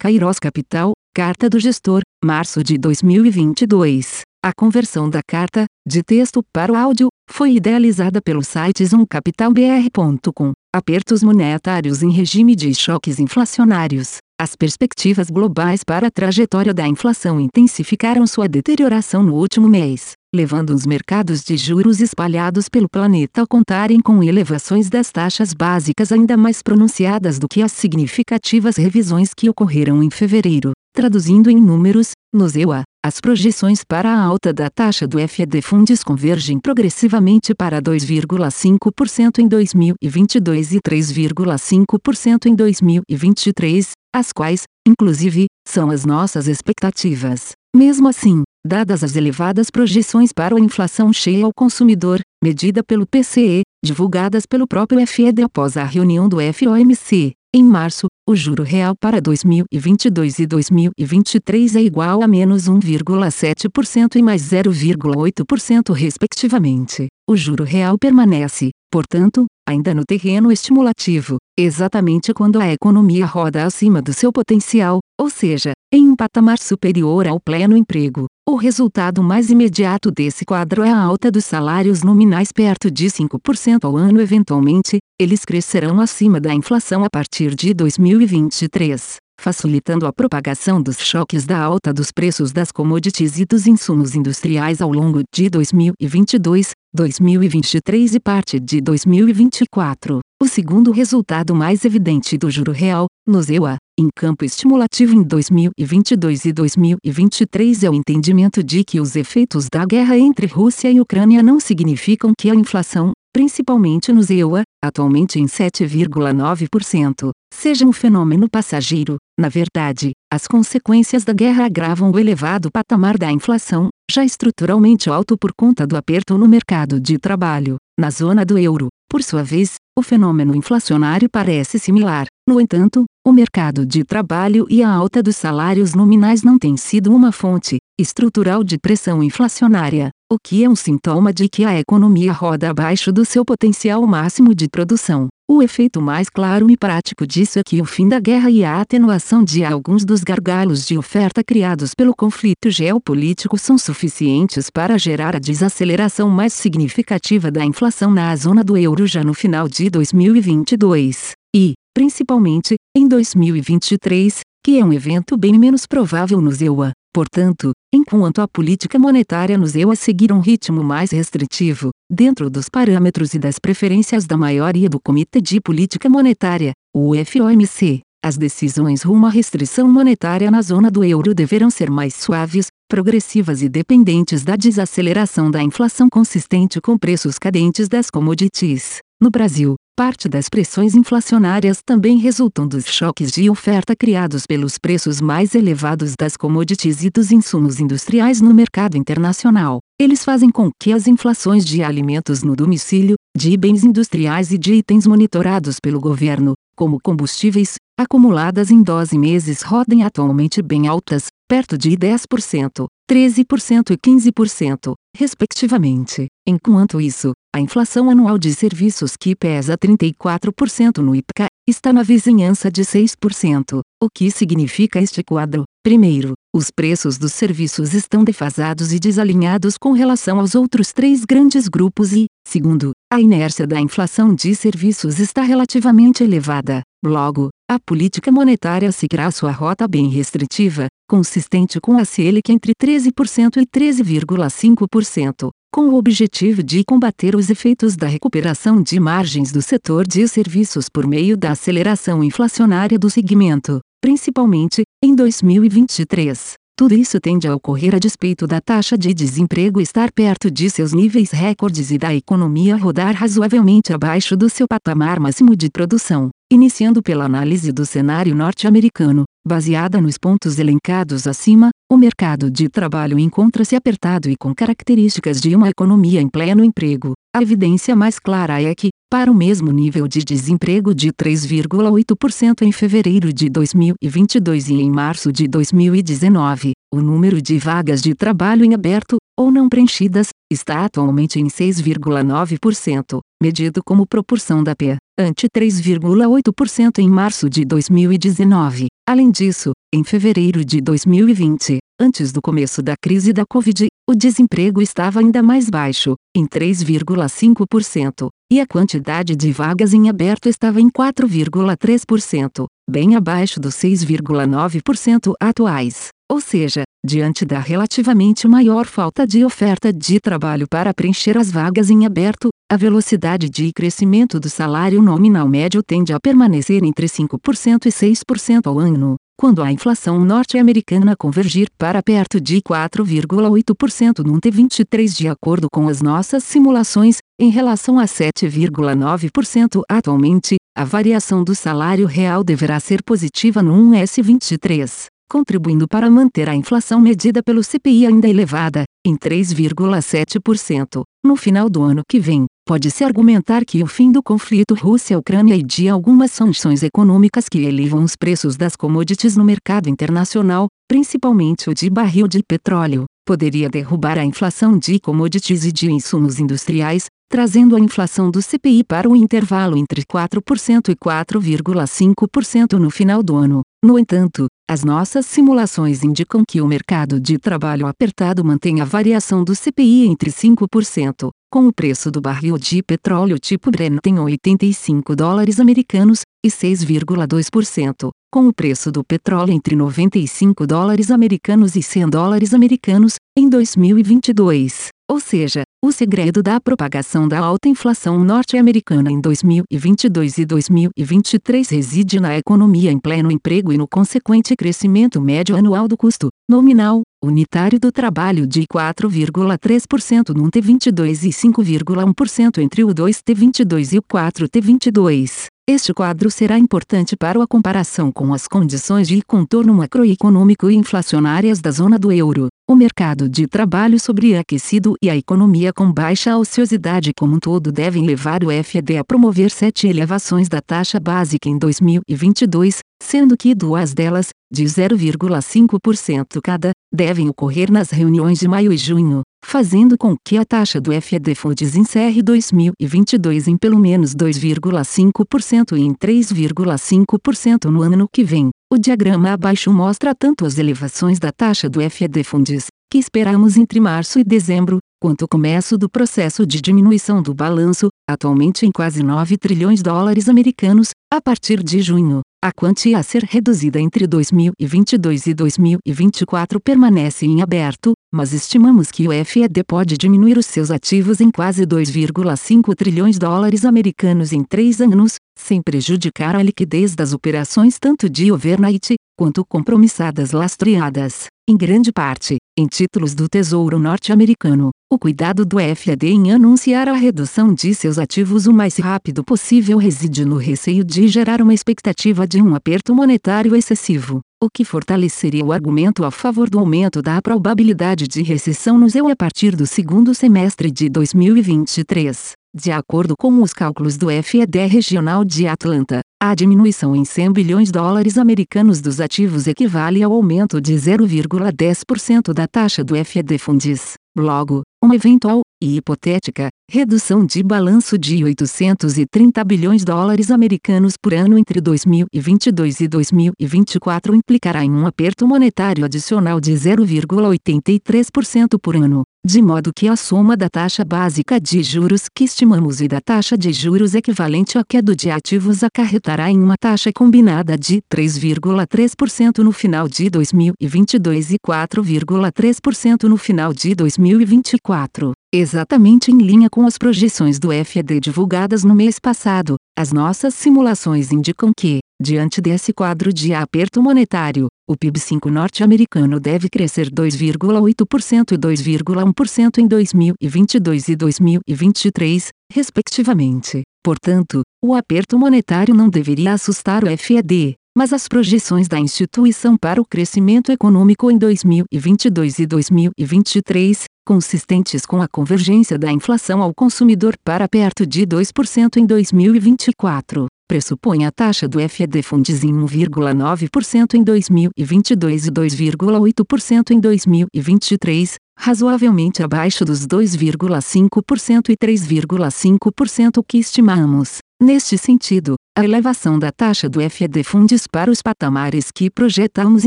Kairos Capital, Carta do Gestor, março de 2022. A conversão da carta, de texto para o áudio, foi idealizada pelo site zoomcapitalbr.com. Apertos monetários em regime de choques inflacionários. As perspectivas globais para a trajetória da inflação intensificaram sua deterioração no último mês, levando os mercados de juros espalhados pelo planeta a contarem com elevações das taxas básicas ainda mais pronunciadas do que as significativas revisões que ocorreram em fevereiro. Traduzindo em números, nos EUA, as projeções para a alta da taxa do FED Funds convergem progressivamente para 2,5% em 2022 e 3,5% em 2023, as quais, inclusive, são as nossas expectativas. Mesmo assim, dadas as elevadas projeções para a inflação cheia ao consumidor, medida pelo PCE, divulgadas pelo próprio FED após a reunião do FOMC, em março, o juro real para 2022 e 2023 é igual a menos 1,7% e mais 0,8% respectivamente. O juro real permanece, portanto, ainda no terreno estimulativo, exatamente quando a economia roda acima do seu potencial, ou seja, em um patamar superior ao pleno emprego. O resultado mais imediato desse quadro é a alta dos salários nominais perto de 5% ao ano. Eventualmente, eles crescerão acima da inflação a partir de 2023, facilitando a propagação dos choques da alta dos preços das commodities e dos insumos industriais ao longo de 2022, 2023 e parte de 2024. O segundo resultado mais evidente do juro real, nos EUA, em campo estimulativo em 2022 e 2023 é o entendimento de que os efeitos da guerra entre Rússia e Ucrânia não significam que a inflação, principalmente nos EUA, atualmente em 7,9%, seja um fenômeno passageiro. Na verdade, as consequências da guerra agravam o elevado patamar da inflação, já estruturalmente alto por conta do aperto no mercado de trabalho. Na zona do euro, por sua vez, o fenômeno inflacionário parece similar. No entanto, o mercado de trabalho e a alta dos salários nominais não têm sido uma fonte estrutural de pressão inflacionária, o que é um sintoma de que a economia roda abaixo do seu potencial máximo de produção. O efeito mais claro e prático disso é que o fim da guerra e a atenuação de alguns dos gargalos de oferta criados pelo conflito geopolítico são suficientes para gerar a desaceleração mais significativa da inflação na zona do euro já no final de 2022. E, principalmente, em 2023, que é um evento bem menos provável no EUA. Portanto, enquanto a política monetária nos EUA seguir um ritmo mais restritivo, dentro dos parâmetros e das preferências da maioria do Comitê de Política Monetária, o FOMC, as decisões rumo à restrição monetária na zona do euro deverão ser mais suaves, progressivas e dependentes da desaceleração da inflação consistente com preços cadentes das commodities. No Brasil, Parte das pressões inflacionárias também resultam dos choques de oferta criados pelos preços mais elevados das commodities e dos insumos industriais no mercado internacional. Eles fazem com que as inflações de alimentos no domicílio, de bens industriais e de itens monitorados pelo governo, como combustíveis, acumuladas em 12 meses rodem atualmente bem altas, perto de 10%, 13% e 15%, respectivamente. Enquanto isso, a inflação anual de serviços que pesa 34% no IPCA, está na vizinhança de 6%. O que significa este quadro? Primeiro, os preços dos serviços estão defasados e desalinhados com relação aos outros três grandes grupos e, segundo, a inércia da inflação de serviços está relativamente elevada. Logo, a política monetária seguirá sua rota bem restritiva, consistente com a Selic entre 13% e 13,5%, com o objetivo de combater os efeitos da recuperação de margens do setor de serviços por meio da aceleração inflacionária do segmento, principalmente em 2023. Tudo isso tende a ocorrer a despeito da taxa de desemprego estar perto de seus níveis recordes e da economia rodar razoavelmente abaixo do seu patamar máximo de produção. Iniciando pela análise do cenário norte-americano, baseada nos pontos elencados acima, o mercado de trabalho encontra-se apertado e com características de uma economia em pleno emprego. A evidência mais clara é que, para o mesmo nível de desemprego de 3,8% em fevereiro de 2022 e em março de 2019, o número de vagas de trabalho em aberto, ou não preenchidas, está atualmente em 6,9%, medido como proporção da P, ante 3,8% em março de 2019. Além disso, em fevereiro de 2020, antes do começo da crise da Covid, o desemprego estava ainda mais baixo, em 3,5%, e a quantidade de vagas em aberto estava em 4,3%, bem abaixo dos 6,9% atuais. Ou seja, diante da relativamente maior falta de oferta de trabalho para preencher as vagas em aberto, a velocidade de crescimento do salário nominal médio tende a permanecer entre 5% e 6% ao ano quando a inflação norte-americana convergir para perto de 4,8% no T23 de acordo com as nossas simulações, em relação a 7,9% atualmente, a variação do salário real deverá ser positiva no 1S23, contribuindo para manter a inflação medida pelo CPI ainda elevada, em 3,7%, no final do ano que vem. Pode-se argumentar que o fim do conflito Rússia-Ucrânia e de algumas sanções econômicas que elevam os preços das commodities no mercado internacional, principalmente o de barril de petróleo, poderia derrubar a inflação de commodities e de insumos industriais, trazendo a inflação do CPI para o intervalo entre 4% e 4,5% no final do ano. No entanto, as nossas simulações indicam que o mercado de trabalho apertado mantém a variação do CPI entre 5%, com o preço do barril de petróleo tipo Brent em 85 dólares americanos, e 6,2%, com o preço do petróleo entre 95 dólares americanos e 100 dólares americanos, em 2022. Ou seja, o segredo da propagação da alta inflação norte-americana em 2022 e 2023 reside na economia em pleno emprego e no consequente crescimento médio anual do custo nominal unitário do trabalho de 4,3% no T22 e 5,1% entre o 2T22 e o 4T22. Este quadro será importante para a comparação com as condições de contorno macroeconômico e inflacionárias da zona do euro. O mercado de trabalho sobreaquecido e a economia com baixa ociosidade como um todo devem levar o FED a promover sete elevações da taxa básica em 2022, sendo que duas delas, de 0,5% cada, devem ocorrer nas reuniões de maio e junho, fazendo com que a taxa do FED Funds encerre 2022 em pelo menos 2,5% e em 3,5% no ano que vem. O diagrama abaixo mostra tanto as elevações da taxa do FED Funds, que esperamos entre março e dezembro, quanto o começo do processo de diminuição do balanço, atualmente em quase 9 trilhões de dólares americanos, a partir de junho. A quantia a ser reduzida entre 2022 e 2024 permanece em aberto, mas estimamos que o FED pode diminuir os seus ativos em quase 2,5 trilhões de dólares americanos em três anos, sem prejudicar a liquidez das operações tanto de overnight, quanto compromissadas lastreadas, em grande parte, em títulos do Tesouro Norte-Americano. O cuidado do FED em anunciar a redução de seus ativos o mais rápido possível reside no receio de gerar uma expectativa de um aperto monetário excessivo, o que fortaleceria o argumento a favor do aumento da probabilidade de recessão no ZEU a partir do segundo semestre de 2023. De acordo com os cálculos do FED Regional de Atlanta, a diminuição em 100 bilhões de dólares americanos dos ativos equivale ao aumento de 0,10% da taxa do FED Funds. Logo, uma eventual, e hipotética, redução de balanço de 830 bilhões de dólares americanos por ano entre 2022 e 2024 implicará em um aperto monetário adicional de 0,83% por ano, de modo que a soma da taxa básica de juros que estimamos e da taxa de juros equivalente à queda de ativos acarretará em uma taxa combinada de 3,3% no final de 2022 e 4,3% no final de 2024. Exatamente em linha com as projeções do FED divulgadas no mês passado, as nossas simulações indicam que, diante desse quadro de aperto monetário, o PIB 5 norte-americano deve crescer 2,8% e 2,1% em 2022 e 2023, respectivamente. Portanto, o aperto monetário não deveria assustar o FED, mas as projeções da instituição para o crescimento econômico em 2022 e 2023, consistentes com a convergência da inflação ao consumidor para perto de 2% em 2024, pressupõe a taxa do FED Funds em 1,9% em 2022 e 2,8% em 2023, razoavelmente abaixo dos 2,5% e 3,5% que estimamos. Neste sentido, a elevação da taxa do FED Funds para os patamares que projetamos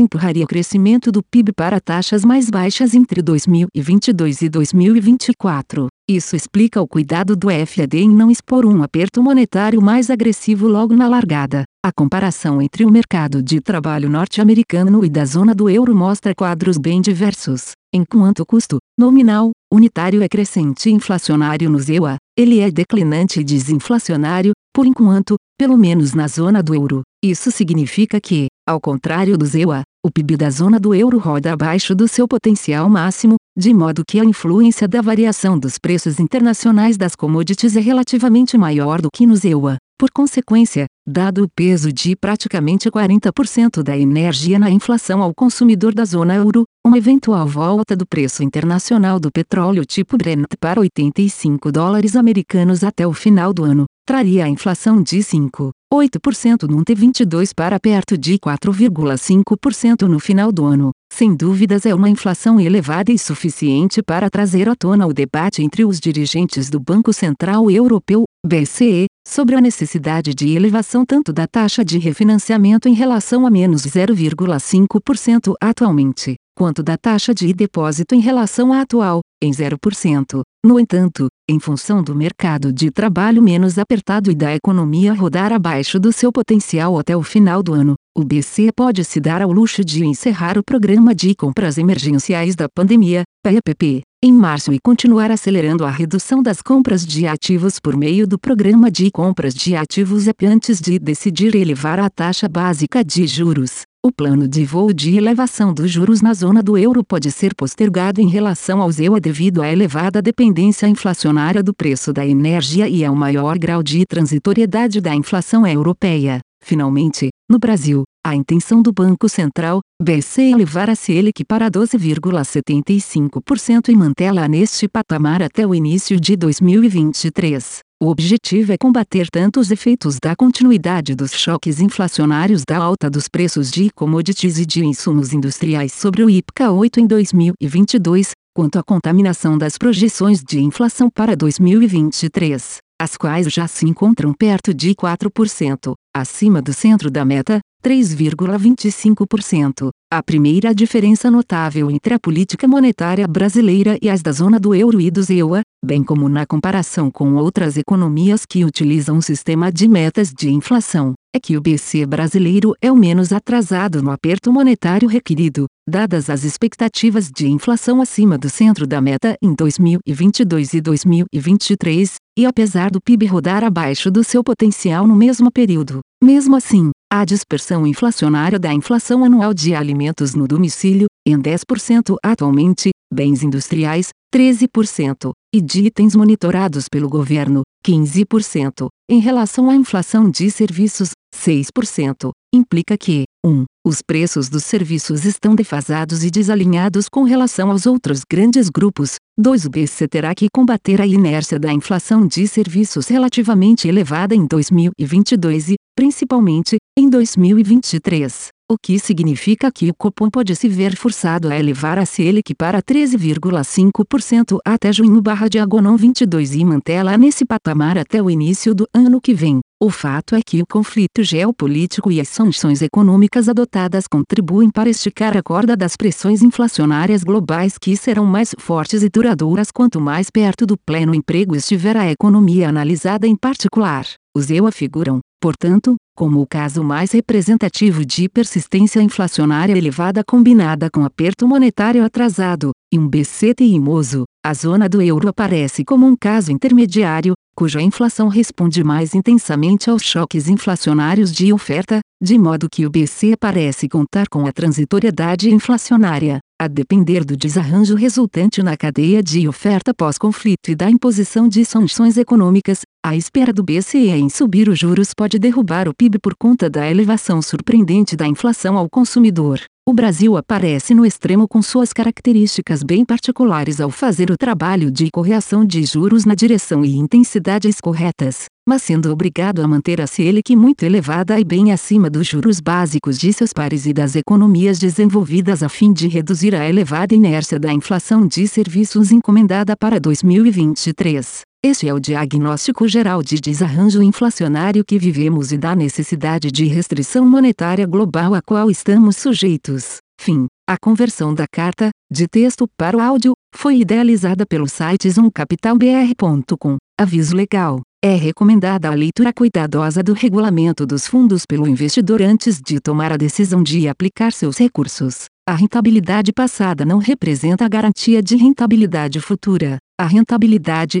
empurraria o crescimento do PIB para taxas mais baixas entre 2022 e 2024. Isso explica o cuidado do FED em não expor um aperto monetário mais agressivo logo na largada. A comparação entre o mercado de trabalho norte-americano e da zona do euro mostra quadros bem diversos. Enquanto o custo, nominal, unitário é crescente e inflacionário no ZEUA, ele é declinante e desinflacionário, por enquanto, pelo menos na zona do euro. Isso significa que, ao contrário do ZEUA, o PIB da zona do euro roda abaixo do seu potencial máximo, de modo que a influência da variação dos preços internacionais das commodities é relativamente maior do que no ZEUA. Por consequência, dado o peso de praticamente 40% da energia na inflação ao consumidor da zona euro, uma eventual volta do preço internacional do petróleo tipo Brent para 85 dólares americanos até o final do ano, traria a inflação de 5,8% no T22 para perto de 4,5% no final do ano. Sem dúvidas é uma inflação elevada e suficiente para trazer à tona o debate entre os dirigentes do Banco Central Europeu, BCE, sobre a necessidade de elevação tanto da taxa de refinanciamento em relação a menos 0,5% atualmente, quanto da taxa de depósito em relação à atual, em 0%. No entanto, em função do mercado de trabalho menos apertado e da economia rodar abaixo do seu potencial até o final do ano, o BC pode se dar ao luxo de encerrar o programa de compras emergenciais da pandemia, PEPP, em março e continuar acelerando a redução das compras de ativos por meio do programa de compras de ativos EP antes de decidir elevar a taxa básica de juros. O plano de voo de elevação dos juros na zona do euro pode ser postergado em relação ao ZEUA devido à elevada dependência inflacionária do preço da energia e ao maior grau de transitoriedade da inflação europeia. Finalmente, no Brasil, a intenção do Banco Central, BC é elevar a Selic para 12,75% e mantê-la neste patamar até o início de 2023. O objetivo é combater tanto os efeitos da continuidade dos choques inflacionários da alta dos preços de commodities e de insumos industriais sobre o IPCA 8 em 2022, quanto à contaminação das projeções de inflação para 2023, as quais já se encontram perto de 4%, acima do centro da meta, 3,25%. A primeira diferença notável entre a política monetária brasileira e as da zona do euro e do ZEUA, bem como na comparação com outras economias que utilizam um sistema de metas de inflação, é que o BC brasileiro é o menos atrasado no aperto monetário requerido, dadas as expectativas de inflação acima do centro da meta em 2022 e 2023, e apesar do PIB rodar abaixo do seu potencial no mesmo período. Mesmo assim, a dispersão inflacionária da inflação anual de alimentos no domicílio, em 10% atualmente, bens industriais, 13%, e de itens monitorados pelo governo, 15%, em relação à inflação de serviços, 6%, implica que, 1. Os preços dos serviços estão defasados e desalinhados com relação aos outros grandes grupos. 2. O BC terá que combater a inércia da inflação de serviços relativamente elevada em 2022 e, principalmente, em 2023 o que significa que o Copom pode se ver forçado a elevar a Selic para 13,5% até junho/diagonal 22 e mantê-la nesse patamar até o início do ano que vem. O fato é que o conflito geopolítico e as sanções econômicas adotadas contribuem para esticar a corda das pressões inflacionárias globais que serão mais fortes e duradouras quanto mais perto do pleno emprego estiver a economia analisada em particular. Os EUA figuram, portanto, como o caso mais representativo de persistência inflacionária elevada combinada com aperto monetário atrasado, e um BC teimoso, a zona do euro aparece como um caso intermediário, cuja inflação responde mais intensamente aos choques inflacionários de oferta, de modo que o BC parece contar com a transitoriedade inflacionária, a depender do desarranjo resultante na cadeia de oferta pós-conflito e da imposição de sanções econômicas, a espera do BCE em subir os juros pode derrubar o PIB por conta da elevação surpreendente da inflação ao consumidor. O Brasil aparece no extremo com suas características bem particulares ao fazer o trabalho de correção de juros na direção e intensidades corretas, mas sendo obrigado a manter a Selic muito elevada e bem acima dos juros básicos de seus pares e das economias desenvolvidas a fim de reduzir a elevada inércia da inflação de serviços encomendada para 2023. Este é o diagnóstico geral de desarranjo inflacionário que vivemos e da necessidade de restrição monetária global a qual estamos sujeitos. Fim. A conversão da carta, de texto para o áudio, foi idealizada pelo site zoomcapitalbr.com. Aviso legal. É recomendada a leitura cuidadosa do regulamento dos fundos pelo investidor antes de tomar a decisão de aplicar seus recursos. A rentabilidade passada não representa a garantia de rentabilidade futura. A rentabilidade,